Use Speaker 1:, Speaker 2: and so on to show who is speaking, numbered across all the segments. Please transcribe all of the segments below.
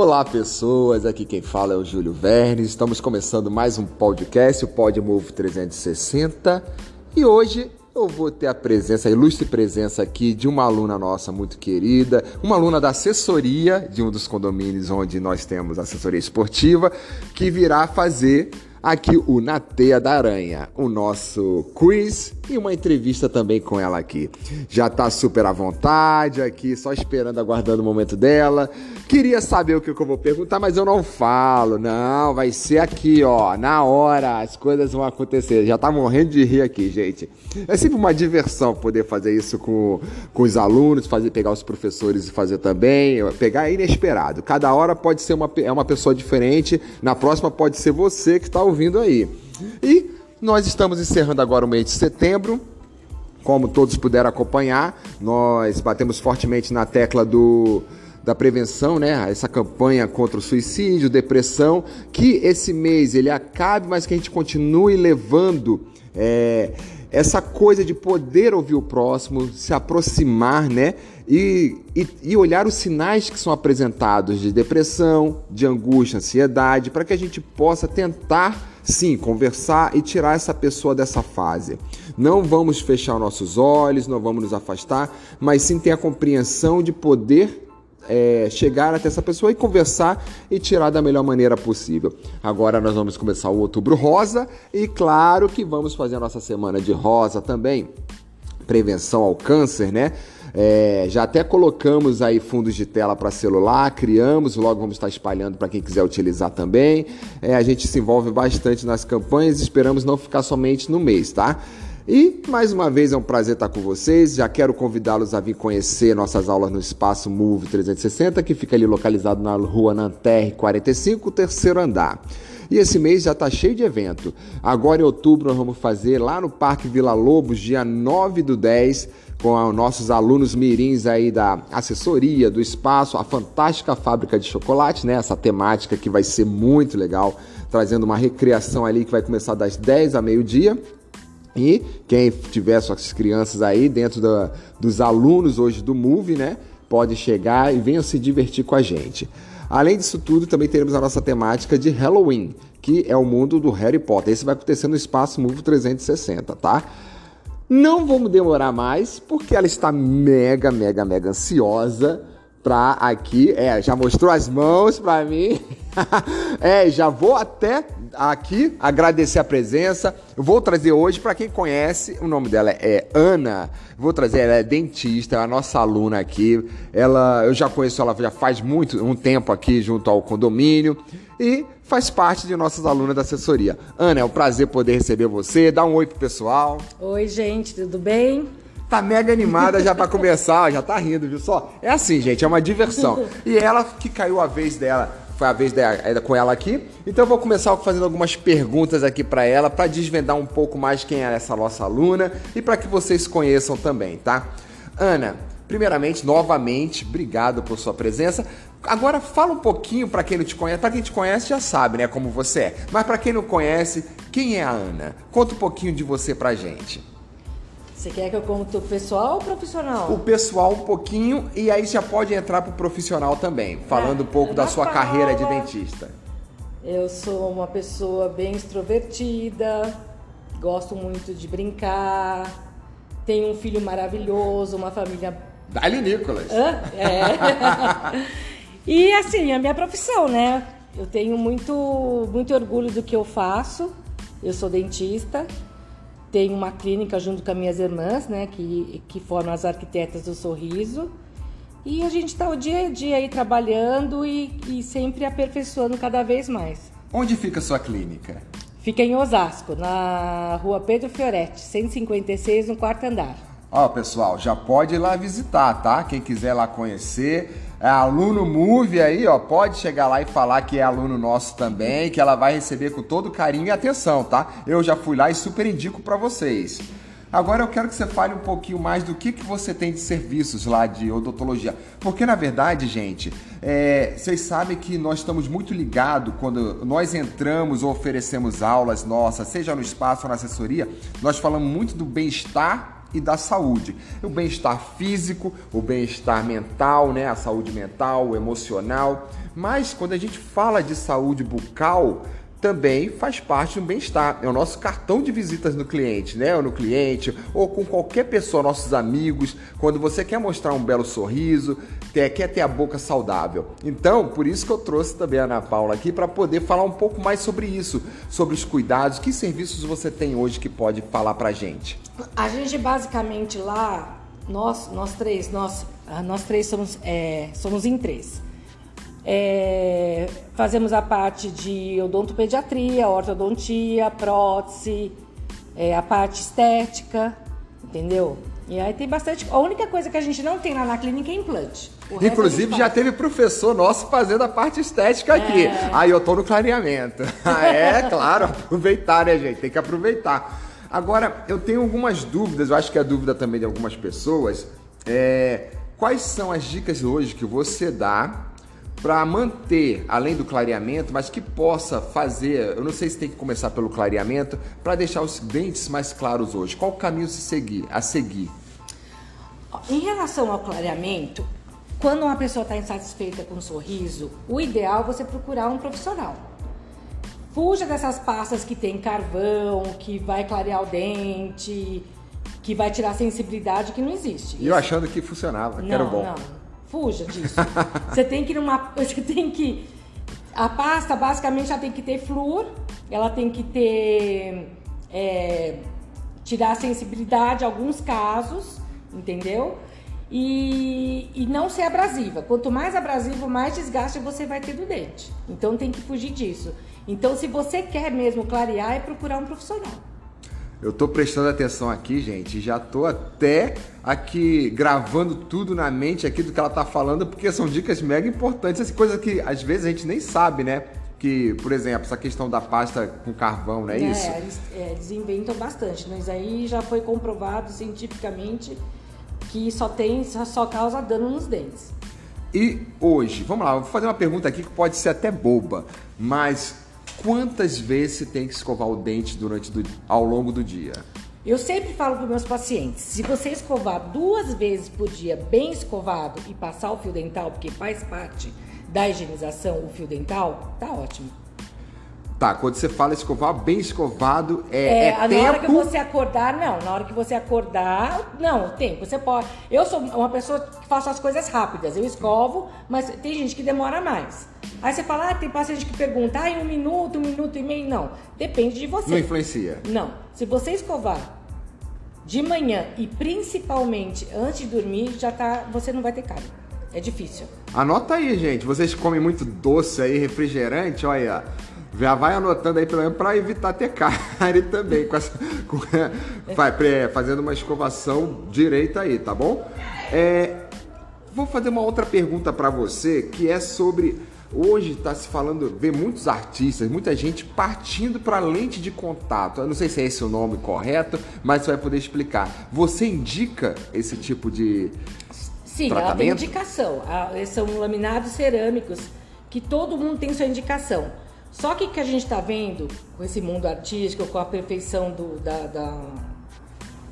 Speaker 1: Olá, pessoas. Aqui quem fala é o Júlio Verne. Estamos começando mais um podcast, o Pod Move 360. E hoje eu vou ter a presença, a ilustre presença aqui de uma aluna nossa muito querida, uma aluna da assessoria de um dos condomínios onde nós temos assessoria esportiva, que virá fazer aqui o Na Teia da Aranha, o nosso quiz e uma entrevista também com ela aqui. Já tá super à vontade aqui, só esperando, aguardando o momento dela. Queria saber o que eu vou perguntar, mas eu não falo. Não, vai ser aqui, ó, na hora, as coisas vão acontecer. Já tá morrendo de rir aqui, gente. É sempre uma diversão poder fazer isso com, com os alunos, fazer pegar os professores e fazer também. Pegar é inesperado. Cada hora pode ser uma, é uma pessoa diferente, na próxima pode ser você que está ouvindo aí. E nós estamos encerrando agora o mês de setembro. Como todos puderam acompanhar, nós batemos fortemente na tecla do, da prevenção, né? Essa campanha contra o suicídio, depressão, que esse mês ele acabe, mas que a gente continue levando é, essa coisa de poder ouvir o próximo, se aproximar, né? E, e, e, olhar os sinais que são apresentados de depressão, de angústia, ansiedade, para que a gente possa tentar sim conversar e tirar essa pessoa dessa fase. Não vamos fechar nossos olhos, não vamos nos afastar, mas sim ter a compreensão de poder é, chegar até essa pessoa e conversar e tirar da melhor maneira possível. Agora nós vamos começar o outubro rosa e claro que vamos fazer a nossa semana de rosa também. Prevenção ao câncer, né? É, já até colocamos aí fundos de tela para celular, criamos, logo vamos estar espalhando para quem quiser utilizar também. É, a gente se envolve bastante nas campanhas esperamos não ficar somente no mês, tá? E mais uma vez é um prazer estar com vocês. Já quero convidá-los a vir conhecer nossas aulas no Espaço Move 360, que fica ali localizado na rua Nanterre 45, terceiro andar. E esse mês já está cheio de evento. Agora em outubro nós vamos fazer lá no Parque Vila Lobos, dia 9 do 10, com os nossos alunos mirins aí da assessoria, do espaço, a fantástica fábrica de chocolate, né? Essa temática que vai ser muito legal, trazendo uma recreação ali que vai começar das 10 a meio-dia. E quem tiver suas crianças aí dentro da, dos alunos hoje do Move, né? Pode chegar e venham se divertir com a gente. Além disso tudo, também teremos a nossa temática de Halloween, que é o mundo do Harry Potter. Esse vai acontecer no Espaço Move 360, tá? Não vamos demorar mais, porque ela está mega, mega, mega ansiosa pra aqui. É, já mostrou as mãos pra mim. é, já vou até aqui agradecer a presença. Eu vou trazer hoje, para quem conhece, o nome dela é Ana. Vou trazer, ela é dentista, é a nossa aluna aqui. Ela, eu já conheço ela já faz muito um tempo aqui junto ao condomínio e faz parte de nossas alunas da assessoria. Ana, é um prazer poder receber você. Dá um oi pro pessoal.
Speaker 2: Oi, gente, tudo bem?
Speaker 1: Tá mega animada já para começar, já tá rindo, viu só? É assim, gente, é uma diversão. E ela que caiu a vez dela foi a vez dela, é, com ela aqui. Então eu vou começar fazendo algumas perguntas aqui para ela, para desvendar um pouco mais quem é essa nossa aluna e para que vocês conheçam também, tá? Ana, primeiramente, novamente, obrigado por sua presença. Agora fala um pouquinho para quem não te conhece, para quem te conhece já sabe, né, como você é. Mas para quem não conhece, quem é a Ana? Conta um pouquinho de você pra gente.
Speaker 2: Você quer que eu conte o pessoal ou profissional?
Speaker 1: O pessoal um pouquinho e aí já pode entrar pro profissional também, falando um pouco da sua fala. carreira de dentista.
Speaker 2: Eu sou uma pessoa bem extrovertida, gosto muito de brincar, tenho um filho maravilhoso, uma família.
Speaker 1: Dali Nicolas!
Speaker 2: Hã? É. e assim, a minha profissão, né? Eu tenho muito, muito orgulho do que eu faço. Eu sou dentista tenho uma clínica junto com as minhas irmãs, né, que, que formam as arquitetas do sorriso. E a gente está o dia a dia aí trabalhando e, e sempre aperfeiçoando cada vez mais.
Speaker 1: Onde fica a sua clínica?
Speaker 2: Fica em Osasco, na rua Pedro Fioretti, 156, no quarto andar.
Speaker 1: Ó, pessoal, já pode ir lá visitar, tá? Quem quiser lá conhecer, aluno Move aí, ó, pode chegar lá e falar que é aluno nosso também, que ela vai receber com todo carinho e atenção, tá? Eu já fui lá e super indico para vocês. Agora eu quero que você fale um pouquinho mais do que, que você tem de serviços lá de odontologia. Porque, na verdade, gente, é, vocês sabem que nós estamos muito ligados quando nós entramos ou oferecemos aulas nossas, seja no espaço ou na assessoria, nós falamos muito do bem-estar e da saúde. O bem-estar físico, o bem-estar mental, né? a saúde mental, emocional. Mas quando a gente fala de saúde bucal, também faz parte do bem-estar. É o nosso cartão de visitas no cliente, né? Ou no cliente, ou com qualquer pessoa, nossos amigos, quando você quer mostrar um belo sorriso, quer ter a boca saudável. Então, por isso que eu trouxe também a Ana Paula aqui para poder falar um pouco mais sobre isso, sobre os cuidados, que serviços você tem hoje que pode falar pra gente.
Speaker 2: A gente basicamente lá, nós, nós três, nós, nós três somos, é, somos em três. É, fazemos a parte de odontopediatria, ortodontia, prótese, é, a parte estética, entendeu? E aí tem bastante. A única coisa que a gente não tem lá na clínica é implante.
Speaker 1: Inclusive já teve professor nosso fazendo a parte estética aqui. É... Aí eu tô no clareamento. é, claro, aproveitar, né, gente? Tem que aproveitar. Agora, eu tenho algumas dúvidas, eu acho que é a dúvida também de algumas pessoas. É, quais são as dicas hoje que você dá para manter, além do clareamento, mas que possa fazer, eu não sei se tem que começar pelo clareamento, para deixar os dentes mais claros hoje. Qual o caminho se seguir, a seguir?
Speaker 2: Em relação ao clareamento, quando uma pessoa está insatisfeita com o um sorriso, o ideal é você procurar um profissional. Fuja dessas pastas que tem carvão, que vai clarear o dente, que vai tirar a sensibilidade que não existe.
Speaker 1: E eu achando que funcionava, que era bom. Não.
Speaker 2: Fuja disso. você tem que ir numa. Você tem que. A pasta basicamente ela tem que ter flúor, ela tem que ter. É, tirar a sensibilidade em alguns casos, entendeu? E, e não ser abrasiva. Quanto mais abrasivo, mais desgaste você vai ter do dente. Então tem que fugir disso. Então, se você quer mesmo clarear, é procurar um profissional.
Speaker 1: Eu tô prestando atenção aqui, gente, já tô até aqui gravando tudo na mente aqui do que ela tá falando, porque são dicas mega importantes, essa coisa que às vezes a gente nem sabe, né? Que, por exemplo, essa questão da pasta com carvão, não é, é isso?
Speaker 2: Eles, é, eles inventam bastante, mas aí já foi comprovado cientificamente que só tem, só causa dano nos dentes.
Speaker 1: E hoje, vamos lá, vou fazer uma pergunta aqui que pode ser até boba, mas quantas vezes você tem que escovar o dente durante do, ao longo do dia?
Speaker 2: Eu sempre falo para meus pacientes, se você escovar duas vezes por dia bem escovado e passar o fio dental, porque faz parte da higienização o fio dental, tá ótimo.
Speaker 1: Tá, quando você fala escovar, bem escovado, é, é, é
Speaker 2: na
Speaker 1: tempo...
Speaker 2: hora que você acordar, não. Na hora que você acordar, não, tempo. Você pode... Eu sou uma pessoa que faço as coisas rápidas. Eu escovo, mas tem gente que demora mais. Aí você fala, ah, tem paciente que pergunta, ah, em um minuto, um minuto e meio. Não, depende de você.
Speaker 1: Não influencia?
Speaker 2: Não. Se você escovar de manhã e principalmente antes de dormir, já tá... Você não vai ter cárie. É difícil.
Speaker 1: Anota aí, gente. Vocês comem muito doce aí, refrigerante, olha... Já vai anotando aí pelo menos para evitar ter cárie também, com essa, com, vai, fazendo uma escovação direita aí, tá bom? É, vou fazer uma outra pergunta para você que é sobre Hoje está se falando, vê muitos artistas, muita gente partindo para lente de contato. Eu não sei se é esse o nome correto, mas você vai poder explicar. Você indica esse tipo de
Speaker 2: Sim,
Speaker 1: tratamento?
Speaker 2: ela tem indicação. São laminados cerâmicos que todo mundo tem sua indicação. Só que o que a gente está vendo com esse mundo artístico, com a perfeição do, da, da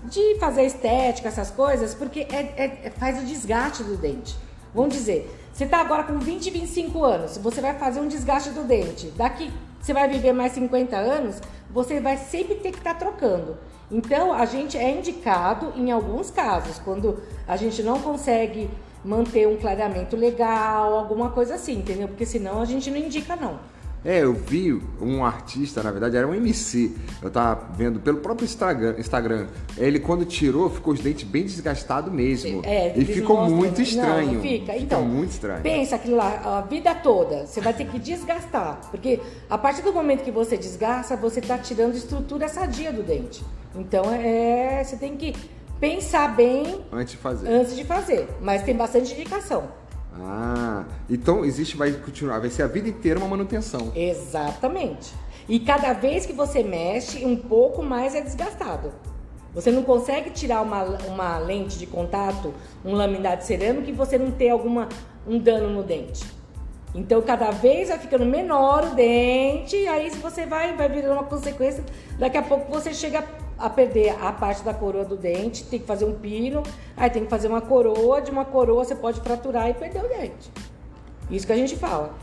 Speaker 2: de fazer estética, essas coisas, porque é, é, é, faz o desgaste do dente. Vamos dizer, você está agora com 20, 25 anos, você vai fazer um desgaste do dente. Daqui você vai viver mais 50 anos, você vai sempre ter que estar tá trocando. Então, a gente é indicado em alguns casos, quando a gente não consegue manter um clareamento legal, alguma coisa assim, entendeu? Porque senão a gente não indica não.
Speaker 1: É, eu vi um artista, na verdade era um MC. Eu tava vendo pelo próprio Instagram. Instagram. Ele, quando tirou, ficou os dentes bem desgastados mesmo. É, e ficou mostram, muito estranho. Não,
Speaker 2: fica. Então,
Speaker 1: fica muito estranho.
Speaker 2: Pensa que lá, a vida toda, você vai ter que desgastar. Porque a partir do momento que você desgasta, você tá tirando estrutura sadia do dente. Então, é, você tem que pensar bem
Speaker 1: antes de fazer.
Speaker 2: Antes de fazer. Mas tem bastante indicação.
Speaker 1: Ah, então existe, vai continuar, vai ser a vida inteira uma manutenção.
Speaker 2: Exatamente. E cada vez que você mexe, um pouco mais é desgastado. Você não consegue tirar uma, uma lente de contato, um laminado cerâmico, e você não ter alguma, um dano no dente. Então, cada vez vai ficando menor o dente, aí você vai, vai virando uma consequência, daqui a pouco você chega a perder a parte da coroa do dente, tem que fazer um pino, aí tem que fazer uma coroa, de uma coroa você pode fraturar e perder o dente. Isso que a gente fala.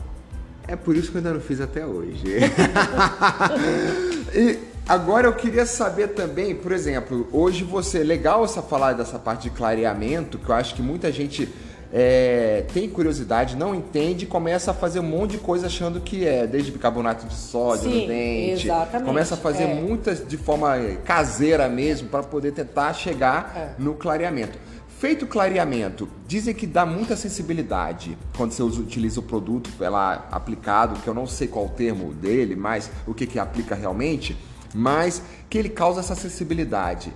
Speaker 1: É por isso que eu ainda não fiz até hoje. e agora eu queria saber também, por exemplo, hoje você, legal essa falar dessa parte de clareamento, que eu acho que muita gente é, tem curiosidade, não entende, começa a fazer um monte de coisa achando que é, desde bicarbonato de sódio
Speaker 2: Sim,
Speaker 1: no dente,
Speaker 2: exatamente,
Speaker 1: começa a fazer
Speaker 2: é.
Speaker 1: muitas de forma caseira mesmo para poder tentar chegar
Speaker 2: É.
Speaker 1: no clareamento. Feito o clareamento, dizem que dá muita sensibilidade quando você utiliza o produto lá aplicado, que eu não sei qual o termo dele, mas o que que aplica realmente, mas que ele causa essa sensibilidade.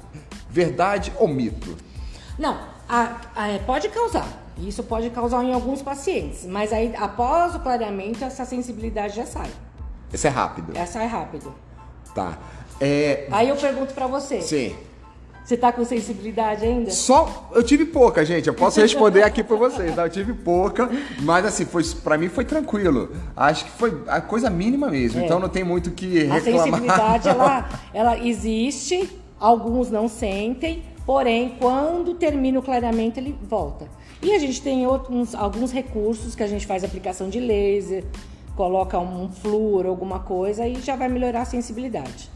Speaker 1: Verdade ou mito?
Speaker 2: Não, a- a- é, pode causar. Isso pode causar em alguns pacientes, mas aí após o clareamento essa sensibilidade já sai.
Speaker 1: Esse é rápido.
Speaker 2: Essa sai rápido.
Speaker 1: Tá. É,
Speaker 2: Aí eu pergunto pra você,
Speaker 1: sim.
Speaker 2: você tá com sensibilidade ainda?
Speaker 1: Só eu tive pouca, gente. Eu posso responder aqui pra vocês, tá? Eu tive pouca, mas assim, foi para mim foi tranquilo. Acho que foi a coisa mínima mesmo.
Speaker 2: É.
Speaker 1: Então não tem muito o que
Speaker 2: A
Speaker 1: reclamar.
Speaker 2: sensibilidade, ela, ela existe, alguns não sentem, porém, quando termina o clareamento, ele volta. E a gente tem outros, alguns recursos que a gente faz aplicação de laser, coloca um flúor, alguma coisa, e já vai melhorar a sensibilidade.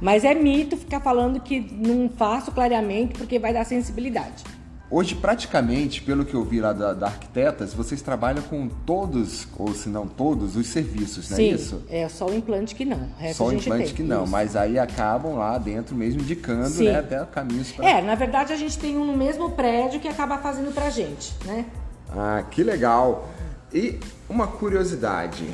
Speaker 2: Mas é mito ficar falando que não faço clareamento porque vai dar sensibilidade.
Speaker 1: Hoje, praticamente, pelo que eu vi lá da, da Arquitetas, vocês trabalham com todos, ou se não todos, os serviços, não é
Speaker 2: Sim,
Speaker 1: isso?
Speaker 2: é só o implante que não. O
Speaker 1: Só o implante
Speaker 2: tem.
Speaker 1: que não,
Speaker 2: Isso.
Speaker 1: mas aí acabam lá dentro mesmo indicando,
Speaker 2: Sim.
Speaker 1: né, até caminhos para
Speaker 2: É, na verdade a gente tem um no mesmo prédio que acaba fazendo pra gente, né?
Speaker 1: Ah, que legal. E uma curiosidade,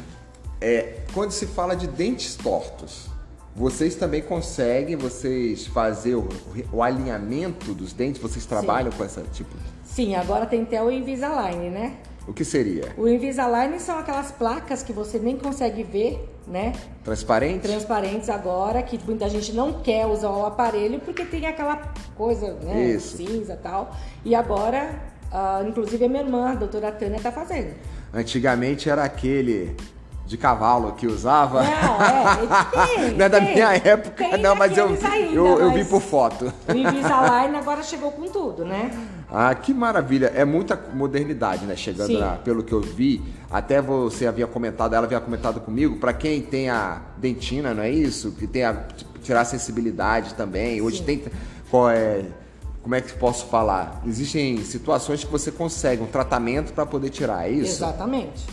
Speaker 1: é quando se fala de dentes tortos, vocês também conseguem vocês fazer o, o alinhamento dos dentes? Vocês trabalham com essa tipo?
Speaker 2: Sim, agora tem até o Invisalign, né?
Speaker 1: O que seria?
Speaker 2: O Invisalign são aquelas placas que você nem consegue ver, né?
Speaker 1: Transparente?
Speaker 2: Transparentes agora, que muita gente não quer usar o aparelho porque tem aquela coisa, né?
Speaker 1: Isso.
Speaker 2: Cinza e tal. E agora, ah, inclusive a minha irmã, a doutora Tânia, tá fazendo.
Speaker 1: Antigamente era aquele de cavalo que usava.
Speaker 2: Não, é, tem,
Speaker 1: Não é da
Speaker 2: tem.
Speaker 1: minha época,
Speaker 2: Tem
Speaker 1: não, mas eu,
Speaker 2: ainda,
Speaker 1: eu, eu vi por foto.
Speaker 2: O Invisalign agora chegou com tudo, né?
Speaker 1: Ah, que maravilha. É muita modernidade, né? Chegando pelo que eu vi. Até você havia comentado, ela havia comentado comigo, para quem tem a dentina, não é isso? Que tem a tipo, tirar a sensibilidade também. Hoje
Speaker 2: Sim.
Speaker 1: tem qual é como é que posso falar? Existem situações que você consegue um tratamento para poder tirar, é isso?
Speaker 2: Exatamente.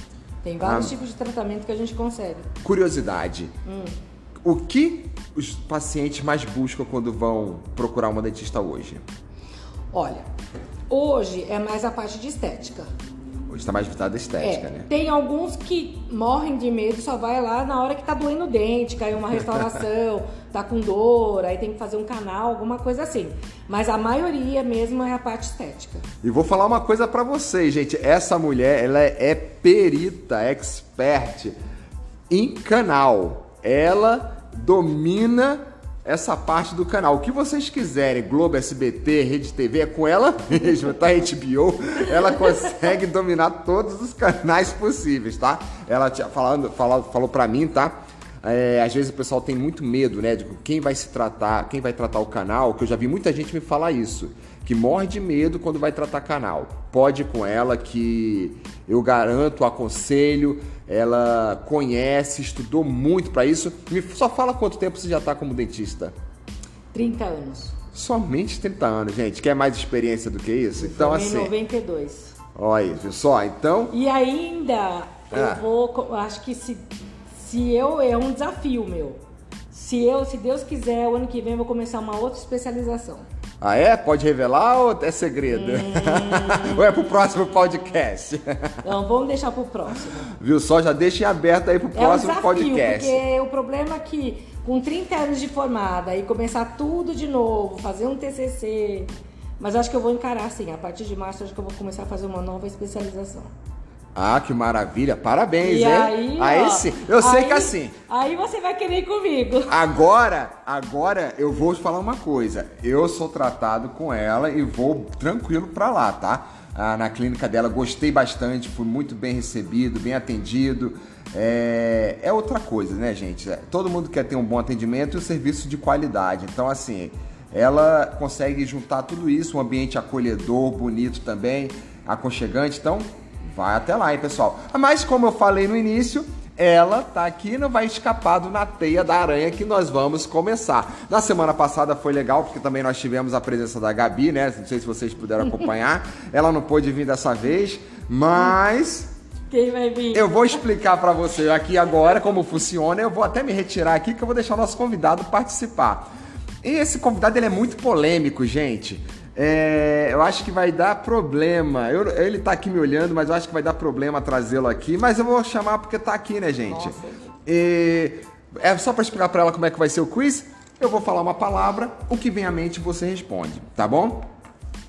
Speaker 2: Tem vários
Speaker 1: Ah.
Speaker 2: tipos de tratamento que a gente consegue.
Speaker 1: Curiosidade.
Speaker 2: Hum.
Speaker 1: O que os pacientes mais buscam quando vão procurar uma dentista hoje?
Speaker 2: Olha, hoje é mais a parte de estética.
Speaker 1: Hoje está mais visada a estética,
Speaker 2: É,
Speaker 1: né?
Speaker 2: Tem alguns que morrem de medo, só vai lá na hora que tá doendo o dente, caiu uma restauração, tá com dor, aí tem que fazer um canal, alguma coisa assim. Mas a maioria mesmo é a parte estética.
Speaker 1: E vou falar uma coisa pra vocês, gente. Essa mulher, ela é perita, expert em canal. Ela domina essa parte do canal. O que vocês quiserem, Globo, SBT, Rede TV, é com ela mesmo, tá? HBO, ela consegue dominar todos os canais possíveis, tá? Ela falando, falou, falou pra mim, tá? É, às vezes o pessoal tem muito medo, né? De quem vai se tratar, quem vai tratar o canal, que eu já vi muita gente me falar isso, que morre de medo quando vai tratar canal. Pode ir com ela que eu garanto, aconselho, ela conhece, estudou muito pra isso. Me só fala quanto tempo você já tá como dentista.
Speaker 2: 30 anos.
Speaker 1: Somente 30 anos, gente. Quer mais experiência do que isso? Então
Speaker 2: Formei em
Speaker 1: assim,
Speaker 2: 92.
Speaker 1: olha aí, viu só? Então,
Speaker 2: E ainda
Speaker 1: Ah.
Speaker 2: eu vou, acho que se, se eu é um desafio meu. Se eu, se Deus quiser, o ano que vem eu vou começar uma outra especialização.
Speaker 1: Ah é? Pode revelar ou é segredo? ou é pro próximo podcast?
Speaker 2: Então vamos deixar pro próximo.
Speaker 1: Viu só? Já deixem aberto aí pro
Speaker 2: É um
Speaker 1: próximo
Speaker 2: desafio,
Speaker 1: podcast.
Speaker 2: porque o problema é que com 30 anos de formada e começar tudo de novo, fazer um TCC, mas acho que eu vou encarar assim, a partir de março acho que eu vou começar a fazer uma nova especialização.
Speaker 1: Ah, que maravilha. Parabéns,
Speaker 2: E
Speaker 1: hein?
Speaker 2: aí, ó,
Speaker 1: sim. Eu sei
Speaker 2: aí-
Speaker 1: que assim.
Speaker 2: Aí você vai querer ir comigo.
Speaker 1: Agora, agora eu vou te falar uma coisa. Eu sou tratado com ela e vou tranquilo pra lá, tá? ah, na clínica dela, gostei bastante, fui muito bem recebido, bem atendido. É, é outra coisa, né, gente? É, todo mundo quer ter um bom atendimento e um serviço de qualidade. Então, assim, ela consegue juntar tudo isso, um ambiente acolhedor, bonito também, aconchegante. Então, vai até lá, hein, pessoal. Mas, como eu falei no início, ela tá aqui não vai escapar do na teia da aranha que nós vamos começar. Na semana passada foi legal porque também nós tivemos a presença da Gabi, né? Não sei se vocês puderam acompanhar. ela não pôde vir dessa vez, mas
Speaker 2: quem vai vir?
Speaker 1: Eu vou explicar para você aqui agora como funciona. Eu vou até me retirar aqui que eu vou deixar o nosso convidado participar. E esse convidado ele é muito polêmico, gente. É, eu acho que vai dar problema. Eu, ele tá aqui me olhando, mas eu acho que vai dar problema trazê-lo aqui. Mas eu vou chamar porque tá aqui, né, gente? E, é só para explicar para ela como é que vai ser o quiz. Eu vou falar uma palavra, o que vem à mente você responde, tá bom?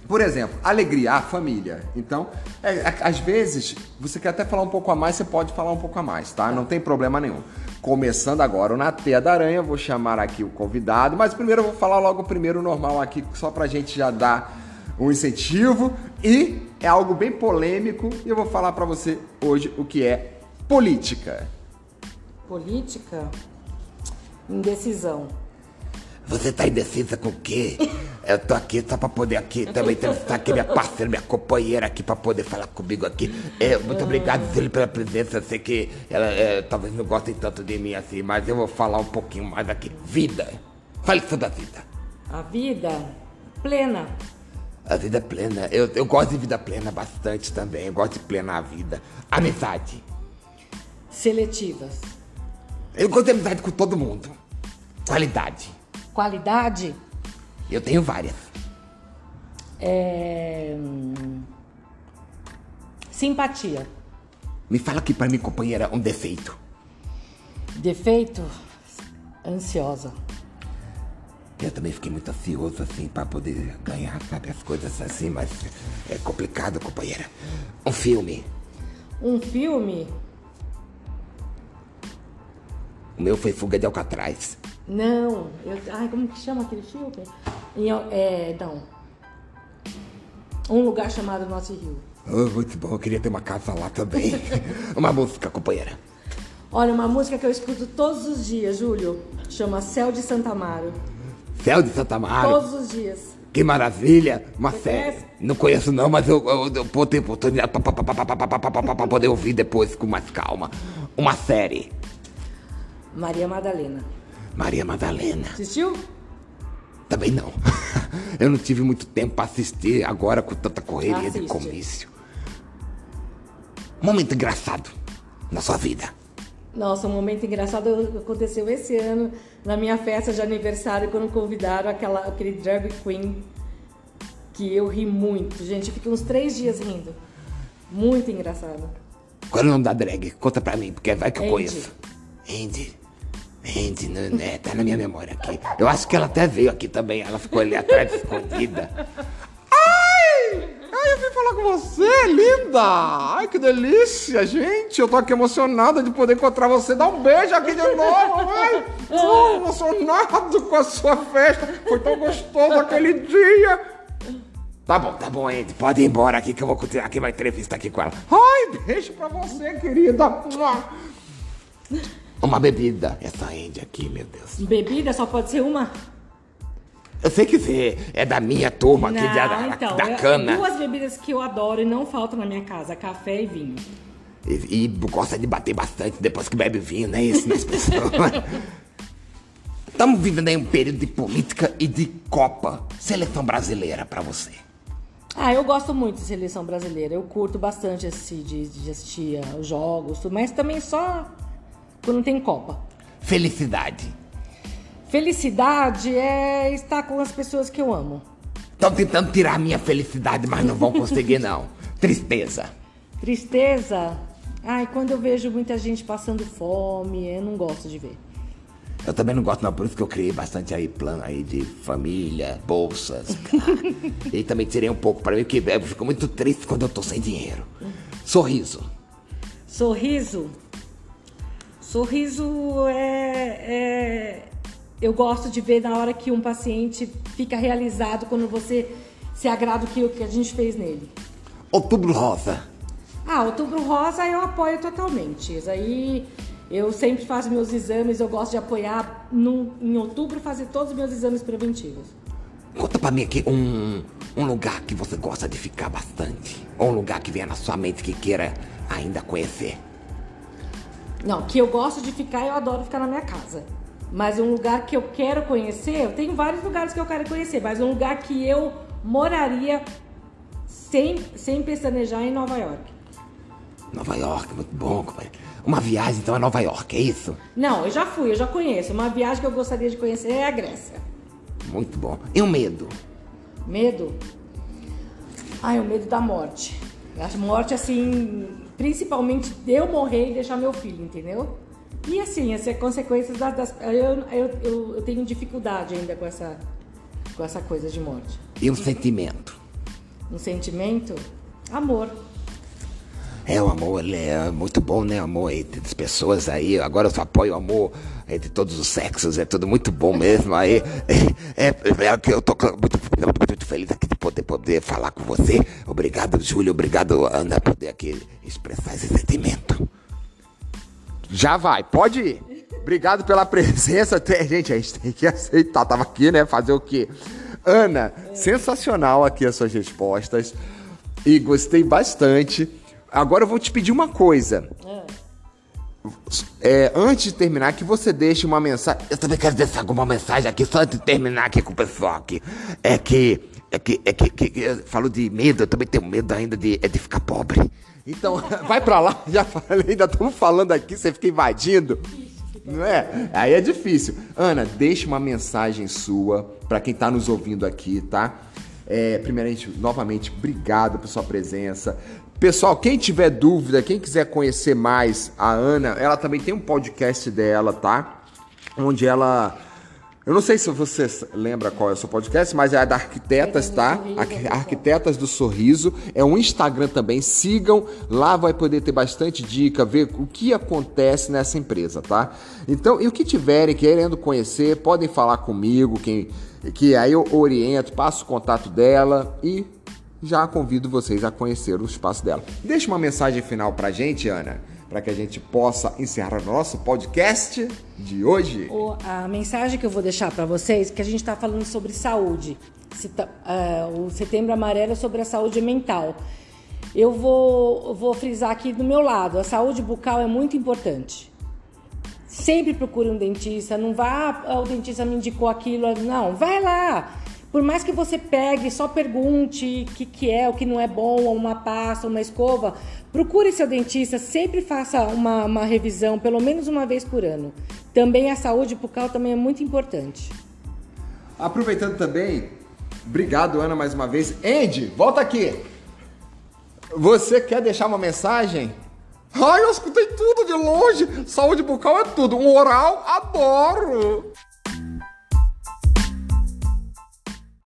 Speaker 1: Por exemplo, alegria, a família. Então, é, é, às vezes, você quer até falar um pouco a mais, você pode falar um pouco a mais, tá? Não tem problema nenhum. Começando agora o Na Teia da Aranha, vou chamar aqui o convidado, mas primeiro eu vou falar logo o primeiro normal aqui, só pra gente já dar um incentivo. E é algo bem polêmico e eu vou falar para você hoje o que é política.
Speaker 2: Política? Indecisão.
Speaker 3: Você tá indecisa com o quê? Eu tô aqui só pra poder aqui também entrevistar aqui minha parceira, minha companheira aqui pra poder falar comigo aqui. É, muito obrigado, Zílio, pela presença. Eu sei que ela é, talvez não gostem tanto de mim assim, mas eu vou falar um pouquinho mais aqui. Vida. Fale sobre a vida.
Speaker 2: A vida plena.
Speaker 3: A vida é plena. Eu, eu gosto de vida plena bastante também. Eu gosto de plenar a vida. Amizade.
Speaker 2: Seletivas.
Speaker 3: Eu gosto de amizade com todo mundo. Qualidade.
Speaker 2: Qualidade?
Speaker 3: Eu tenho várias.
Speaker 2: É... Simpatia.
Speaker 3: Me fala aqui para mim, companheira, um defeito.
Speaker 2: Defeito? Ansiosa.
Speaker 3: Eu também fiquei muito ansioso, assim, para poder ganhar, sabe, as coisas assim, mas é complicado, companheira. Um filme.
Speaker 2: Um filme?
Speaker 3: O meu foi Fuga de Alcatraz.
Speaker 2: Não, eu, ai, como que chama aquele filme? é, não. Um lugar chamado Nosso Rio.
Speaker 3: Oh, muito bom, eu queria ter uma casa lá também. uma música, companheira.
Speaker 2: Olha, uma música que eu escuto todos os dias, Júlio. Chama Céu de Santa Amaro.
Speaker 3: Céu de Santa Amaro?
Speaker 2: Todos os dias.
Speaker 3: Que maravilha! Uma série. Não conheço não, mas eu, eu, eu vou ter oportunidade para poder ouvir depois com mais calma. Uma série.
Speaker 2: Maria Madalena.
Speaker 3: Maria Madalena.
Speaker 2: Assistiu?
Speaker 3: Também não. Eu não tive muito tempo para assistir agora com tanta correria Assiste. de comício. Momento engraçado na sua vida.
Speaker 2: Nossa, um momento engraçado aconteceu esse ano na minha festa de aniversário quando convidaram aquela, aquele drag queen que eu ri muito, gente. Eu fiquei uns três dias rindo. Muito engraçado.
Speaker 3: Qual é o nome da drag? Conta pra mim, porque vai que eu Andy. conheço. Andy. Gente, né, tá na minha memória aqui. Eu acho que ela até veio aqui também. Ela ficou ali atrás escondida.
Speaker 1: Ai! Ai, eu vim falar com você, linda! Ai, que delícia, gente! Eu tô aqui emocionada de poder encontrar você. Dá um beijo aqui de novo, ai! Tô emocionado com a sua festa. Foi tão gostoso aquele dia.
Speaker 3: Tá bom, tá bom, Andy. Pode ir embora aqui que eu vou continuar aqui uma entrevista aqui com ela.
Speaker 1: Ai, beijo pra você, querida.
Speaker 3: Uma bebida. Essa Índia aqui, meu Deus.
Speaker 2: Bebida só pode ser uma?
Speaker 3: Eu sei que você é da minha turma
Speaker 2: não,
Speaker 3: aqui da,
Speaker 2: então,
Speaker 3: da cana.
Speaker 2: Duas bebidas que eu adoro e não faltam na minha casa: café e vinho.
Speaker 3: E, e gosta de bater bastante depois que bebe vinho, não é isso, minhas pessoas? Estamos vivendo aí um período de política e de Copa. Seleção brasileira para você.
Speaker 2: Ah, eu gosto muito de seleção brasileira. Eu curto bastante esse, de, de assistir os jogos, mas também só quando tem Copa.
Speaker 3: Felicidade.
Speaker 2: Felicidade é estar com as pessoas que eu amo.
Speaker 3: Estão tentando tirar minha felicidade, mas não vão conseguir, não. Tristeza.
Speaker 2: Tristeza? Ai, quando eu vejo muita gente passando fome, eu não gosto de ver.
Speaker 3: Eu também não gosto, não. Por isso que eu criei bastante aí plano aí de família, bolsas. e também tirei um pouco para mim, porque eu fico muito triste quando eu tô sem dinheiro. Sorriso.
Speaker 2: Sorriso? Sorriso é, é, Eu gosto de ver na hora que um paciente fica realizado quando você se agrada o que, que a gente fez nele.
Speaker 3: Outubro Rosa.
Speaker 2: Ah, Outubro Rosa eu apoio totalmente. Isso aí eu sempre faço meus exames, eu gosto de apoiar no, em outubro fazer todos os meus exames preventivos.
Speaker 3: Conta pra mim aqui um, um lugar que você gosta de ficar bastante. Ou um lugar que venha na sua mente que queira ainda conhecer.
Speaker 2: Não, que eu gosto de ficar, eu adoro ficar na minha casa. Mas um lugar que eu quero conhecer, eu tenho vários lugares que eu quero conhecer, mas um lugar que eu moraria sem, sem pestanejar em Nova York.
Speaker 3: Nova York, muito bom, companheiro. Uma viagem então a Nova York, é isso?
Speaker 2: Não, eu já fui, eu já conheço. Uma viagem que eu gostaria de conhecer é a Grécia.
Speaker 3: Muito bom. E o medo?
Speaker 2: Medo? Ai, o medo da morte. A morte, assim, principalmente de eu morrer e deixar meu filho, entendeu? E assim, as consequências das. das eu, eu, eu, eu tenho dificuldade ainda com essa, com essa coisa de morte.
Speaker 3: E um sentimento?
Speaker 2: Um sentimento? Amor.
Speaker 3: É, o amor ele é muito bom, né? O amor entre as pessoas aí. Agora eu só apoio o amor entre todos os sexos. É tudo muito bom mesmo. Aí é, é, é eu tô muito, muito, feliz aqui de poder, poder falar com você. Obrigado, Júlio. Obrigado, Ana, por poder aqui expressar esse sentimento.
Speaker 1: Já vai, pode ir. Obrigado pela presença. Gente, a gente tem que aceitar. Tava aqui, né? Fazer o quê? Ana, sensacional aqui as suas respostas. E gostei bastante. Agora eu vou te pedir uma coisa. É, antes de terminar, que você deixe uma mensagem.
Speaker 3: Eu também quero deixar alguma mensagem aqui, só antes de terminar aqui com o pessoal aqui. É que. É que. É que, que, que eu falo de medo, eu também tenho medo ainda de, é de ficar pobre.
Speaker 1: Então, vai pra lá, já falei, ainda estamos falando aqui, você fica invadindo. Não é? Aí é difícil. Ana, deixe uma mensagem sua para quem tá nos ouvindo aqui, tá? É, primeiramente, novamente, obrigado por sua presença. Pessoal, quem tiver dúvida, quem quiser conhecer mais a Ana, ela também tem um podcast dela, tá? Onde ela. Eu não sei se você lembra qual é o seu podcast, mas é a da Arquitetas, tá? Arquitetas do Sorriso. É um Instagram também. Sigam. Lá vai poder ter bastante dica, ver o que acontece nessa empresa, tá? Então, e o que tiverem querendo conhecer, podem falar comigo, quem, que aí eu oriento, passo o contato dela e já convido vocês a conhecer o espaço dela. Deixa uma mensagem final pra gente, Ana, para que a gente possa encerrar o nosso podcast de hoje.
Speaker 2: O, a mensagem que eu vou deixar para vocês, que a gente está falando sobre saúde. Uh, o Setembro Amarelo é sobre a saúde mental. Eu vou, vou frisar aqui do meu lado, a saúde bucal é muito importante. Sempre procure um dentista, não vá, ah, o dentista me indicou aquilo, não, vai lá. Por mais que você pegue, só pergunte o que, que é, o que não é bom, uma pasta, uma escova, procure seu dentista, sempre faça uma, uma revisão, pelo menos uma vez por ano. Também a saúde bucal também é muito importante.
Speaker 1: Aproveitando também, obrigado Ana mais uma vez. Andy, volta aqui. Você quer deixar uma mensagem? Ai, eu escutei tudo de longe. Saúde bucal é tudo. Um oral, adoro.